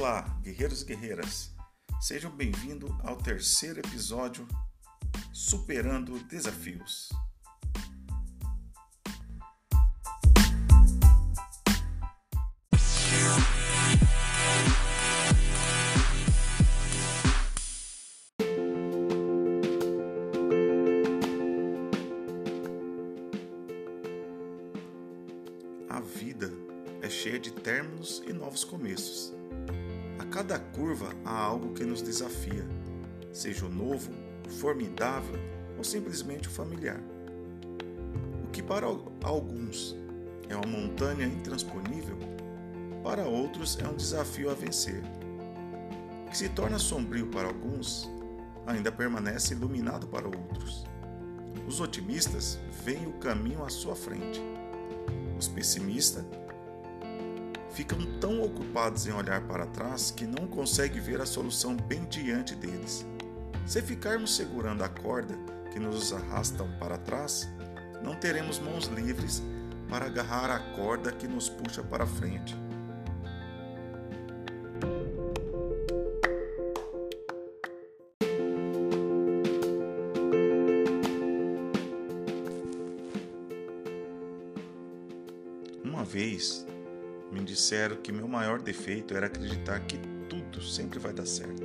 Olá, guerreiros e guerreiras. Sejam bem-vindos ao terceiro episódio Superando Desafios. A vida é cheia de términos e novos começos. Cada curva há algo que nos desafia, seja o novo, o formidável ou simplesmente o familiar. O que para alguns é uma montanha intransponível, para outros é um desafio a vencer. O que se torna sombrio para alguns ainda permanece iluminado para outros. Os otimistas veem o caminho à sua frente. Os pessimistas ficam tão ocupados em olhar para trás que não conseguem ver a solução bem diante deles. Se ficarmos segurando a corda que nos arrastam para trás, não teremos mãos livres para agarrar a corda que nos puxa para frente. Uma vez me disseram que meu maior defeito era acreditar que tudo sempre vai dar certo.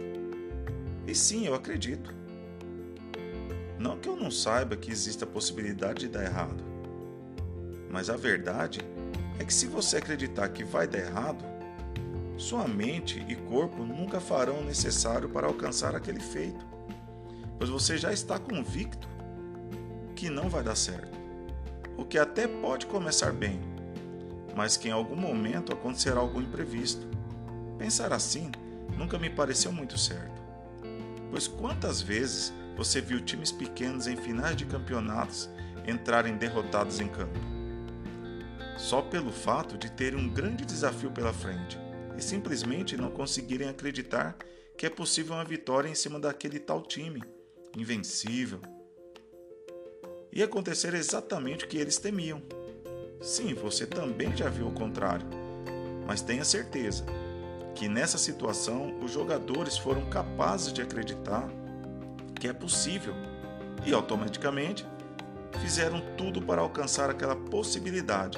E sim, eu acredito. Não que eu não saiba que existe a possibilidade de dar errado, mas a verdade é que se você acreditar que vai dar errado, sua mente e corpo nunca farão o necessário para alcançar aquele feito, pois você já está convicto que não vai dar certo, o que até pode começar bem mas que em algum momento acontecerá algo imprevisto. Pensar assim nunca me pareceu muito certo. Pois quantas vezes você viu times pequenos em finais de campeonatos entrarem derrotados em campo? Só pelo fato de terem um grande desafio pela frente e simplesmente não conseguirem acreditar que é possível uma vitória em cima daquele tal time, invencível. E acontecer exatamente o que eles temiam. Sim, você também já viu o contrário, mas tenha certeza que nessa situação os jogadores foram capazes de acreditar que é possível e automaticamente fizeram tudo para alcançar aquela possibilidade.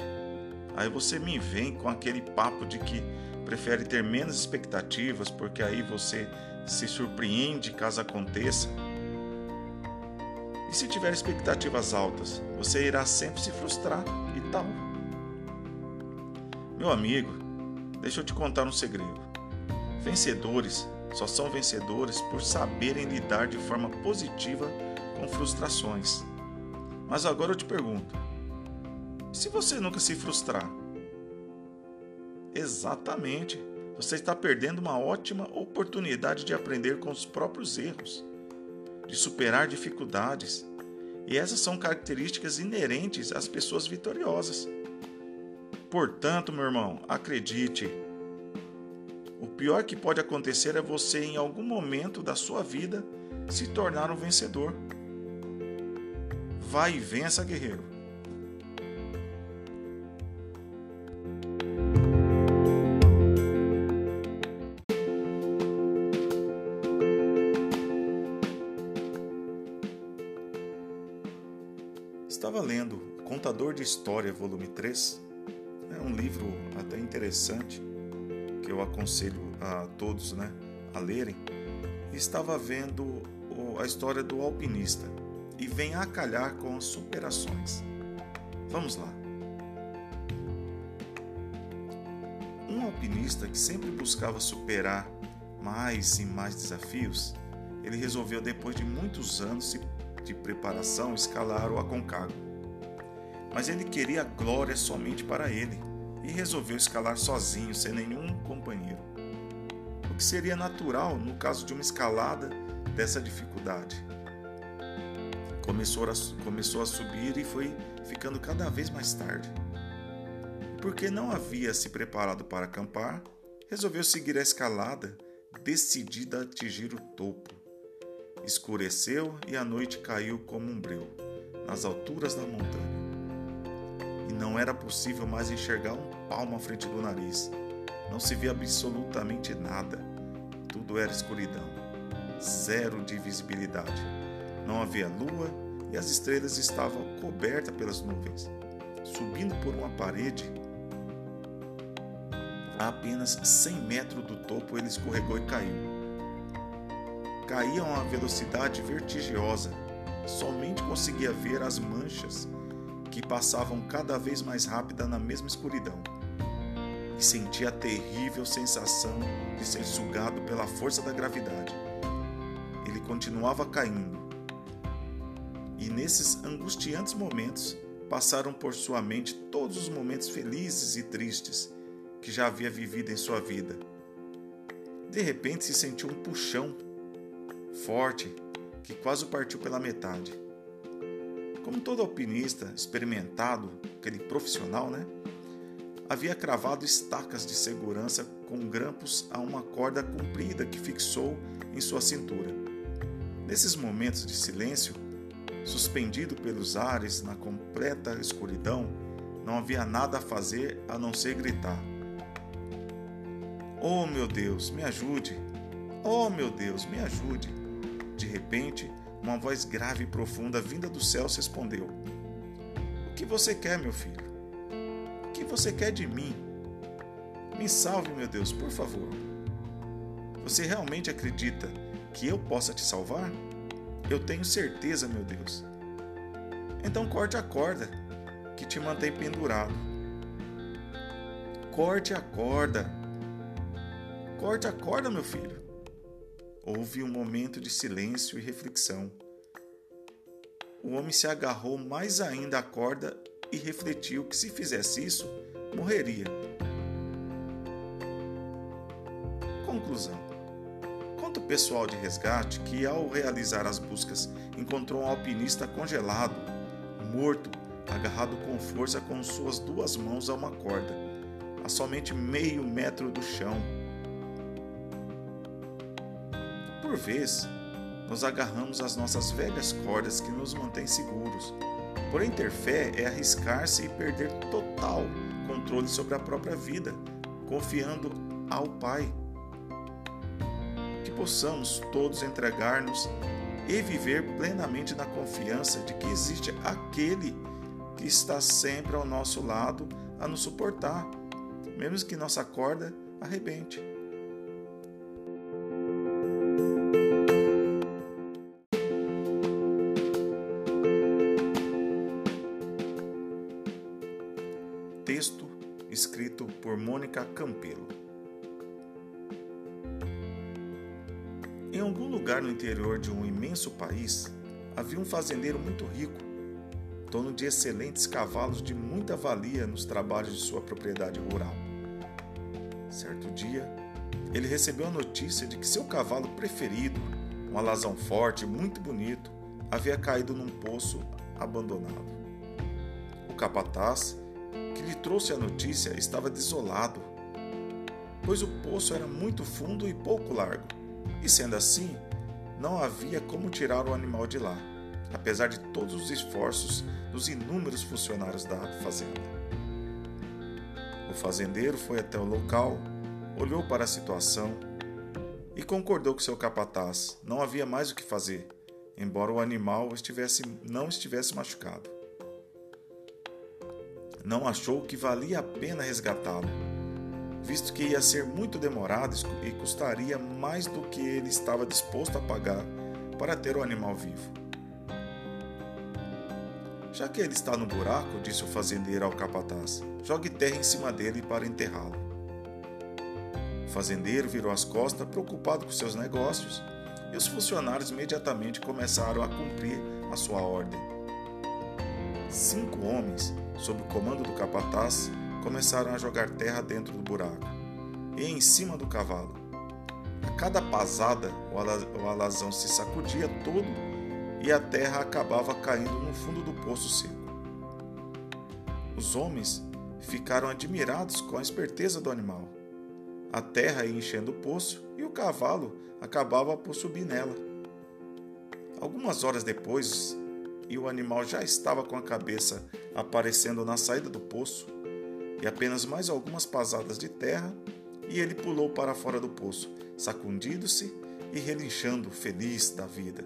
Aí você me vem com aquele papo de que prefere ter menos expectativas porque aí você se surpreende caso aconteça. E se tiver expectativas altas, você irá sempre se frustrar e tal. Meu amigo, deixa eu te contar um segredo. Vencedores só são vencedores por saberem lidar de forma positiva com frustrações. Mas agora eu te pergunto: se você nunca se frustrar? Exatamente, você está perdendo uma ótima oportunidade de aprender com os próprios erros de superar dificuldades. E essas são características inerentes às pessoas vitoriosas. Portanto, meu irmão, acredite, o pior que pode acontecer é você, em algum momento da sua vida, se tornar um vencedor. Vai e vença, guerreiro. Contador de História, volume 3. É um livro até interessante que eu aconselho a todos né, a lerem. Estava vendo a história do alpinista e vem a calhar com as superações. Vamos lá. Um alpinista que sempre buscava superar mais e mais desafios, ele resolveu, depois de muitos anos de preparação, escalar o Aconcagua. Mas ele queria glória somente para ele e resolveu escalar sozinho, sem nenhum companheiro. O que seria natural no caso de uma escalada dessa dificuldade. Começou a, começou a subir e foi ficando cada vez mais tarde. Porque não havia se preparado para acampar, resolveu seguir a escalada, decidida a atingir o topo. Escureceu e a noite caiu como um breu, nas alturas da montanha. Não era possível mais enxergar um palmo à frente do nariz. Não se via absolutamente nada. Tudo era escuridão. Zero de visibilidade. Não havia lua e as estrelas estavam cobertas pelas nuvens. Subindo por uma parede, a apenas 100 metros do topo, ele escorregou e caiu. Caía a uma velocidade vertiginosa. Somente conseguia ver as manchas que passavam cada vez mais rápida na mesma escuridão. E sentia a terrível sensação de ser sugado pela força da gravidade. Ele continuava caindo. E nesses angustiantes momentos passaram por sua mente todos os momentos felizes e tristes que já havia vivido em sua vida. De repente se sentiu um puxão forte que quase o partiu pela metade. Como todo alpinista experimentado, aquele profissional, né? Havia cravado estacas de segurança com grampos a uma corda comprida que fixou em sua cintura. Nesses momentos de silêncio, suspendido pelos ares na completa escuridão, não havia nada a fazer a não ser gritar. Oh meu Deus, me ajude! Oh meu Deus, me ajude! De repente, uma voz grave e profunda vinda do céu respondeu: O que você quer, meu filho? O que você quer de mim? Me salve, meu Deus, por favor. Você realmente acredita que eu possa te salvar? Eu tenho certeza, meu Deus. Então corte a corda que te mantém pendurado. Corte a corda Corte a corda, meu filho. Houve um momento de silêncio e reflexão. O homem se agarrou mais ainda à corda e refletiu que se fizesse isso, morreria. Conclusão. Conta o pessoal de resgate que, ao realizar as buscas, encontrou um alpinista congelado, morto, agarrado com força com suas duas mãos a uma corda, a somente meio metro do chão por vez, nos agarramos às nossas velhas cordas que nos mantêm seguros. Porém, ter fé é arriscar-se e perder total controle sobre a própria vida, confiando ao Pai. Que possamos todos entregar-nos e viver plenamente na confiança de que existe aquele que está sempre ao nosso lado a nos suportar, mesmo que nossa corda arrebente. Escrito por Mônica Campelo. Em algum lugar no interior de um imenso país, havia um fazendeiro muito rico, dono de excelentes cavalos de muita valia nos trabalhos de sua propriedade rural. Certo dia, ele recebeu a notícia de que seu cavalo preferido, um alazão forte e muito bonito, havia caído num poço abandonado. O capataz que lhe trouxe a notícia estava desolado, pois o poço era muito fundo e pouco largo, e sendo assim, não havia como tirar o animal de lá, apesar de todos os esforços dos inúmeros funcionários da fazenda. O fazendeiro foi até o local, olhou para a situação e concordou com seu capataz. Não havia mais o que fazer, embora o animal estivesse, não estivesse machucado não achou que valia a pena resgatá-lo, visto que ia ser muito demorado e custaria mais do que ele estava disposto a pagar para ter o animal vivo. Já que ele está no buraco, disse o fazendeiro ao capataz, jogue terra em cima dele para enterrá-lo. O fazendeiro virou as costas, preocupado com seus negócios, e os funcionários imediatamente começaram a cumprir a sua ordem. Cinco homens sob o comando do capataz, começaram a jogar terra dentro do buraco e em cima do cavalo. A cada pasada, o alazão se sacudia todo e a terra acabava caindo no fundo do poço seco. Os homens ficaram admirados com a esperteza do animal. A terra ia enchendo o poço e o cavalo acabava por subir nela. Algumas horas depois, e o animal já estava com a cabeça aparecendo na saída do poço, e apenas mais algumas pasadas de terra e ele pulou para fora do poço, sacudindo-se e relinchando, feliz da vida.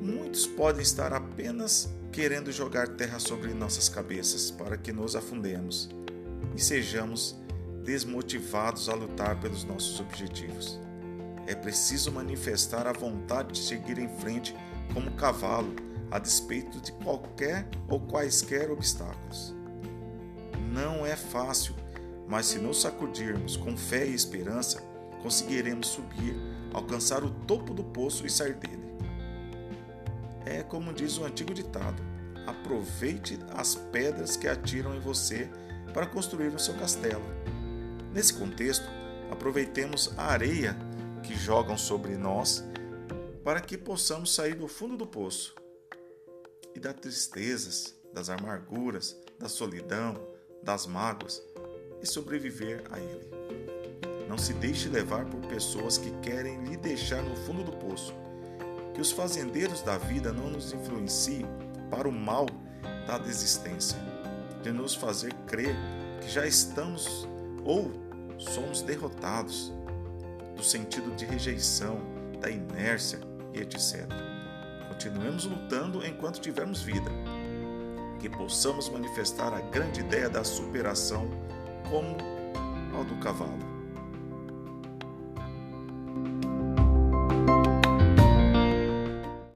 Muitos podem estar apenas querendo jogar terra sobre nossas cabeças para que nos afundemos e sejamos desmotivados a lutar pelos nossos objetivos. É preciso manifestar a vontade de seguir em frente como cavalo, a despeito de qualquer ou quaisquer obstáculos. Não é fácil, mas se nos sacudirmos com fé e esperança, conseguiremos subir, alcançar o topo do poço e sair dele. É como diz o antigo ditado: aproveite as pedras que atiram em você para construir o seu castelo. Nesse contexto, aproveitemos a areia que jogam sobre nós para que possamos sair do fundo do poço e das tristezas, das amarguras, da solidão, das mágoas e sobreviver a ele. Não se deixe levar por pessoas que querem lhe deixar no fundo do poço. Que os fazendeiros da vida não nos influenciem para o mal da desistência, de nos fazer crer que já estamos ou somos derrotados, do sentido de rejeição, da inércia e etc. Continuemos lutando enquanto tivermos vida, que possamos manifestar a grande ideia da superação como ao do cavalo.